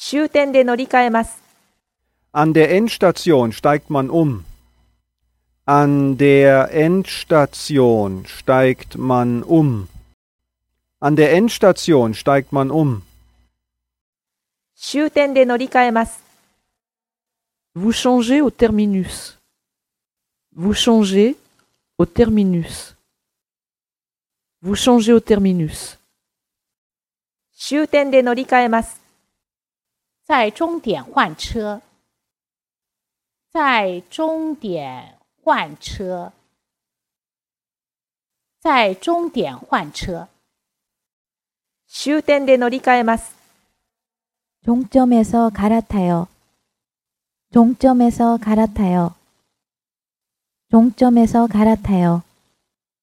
終点で乗り換えます。 An der Endstation steigt man um. An der Endstation steigt man um. An der Endstation steigt man um. 終点で乗り換えます。 Vous changez au terminus. Vous changez au terminus. Vous changez au terminus. 終点で乗り換えます。 在终点换车，在终点换车，在终点换车。終点で乗り換えます。 종점에서 갈아타요. 종점에서 갈아타요. 종점에서 갈아타요.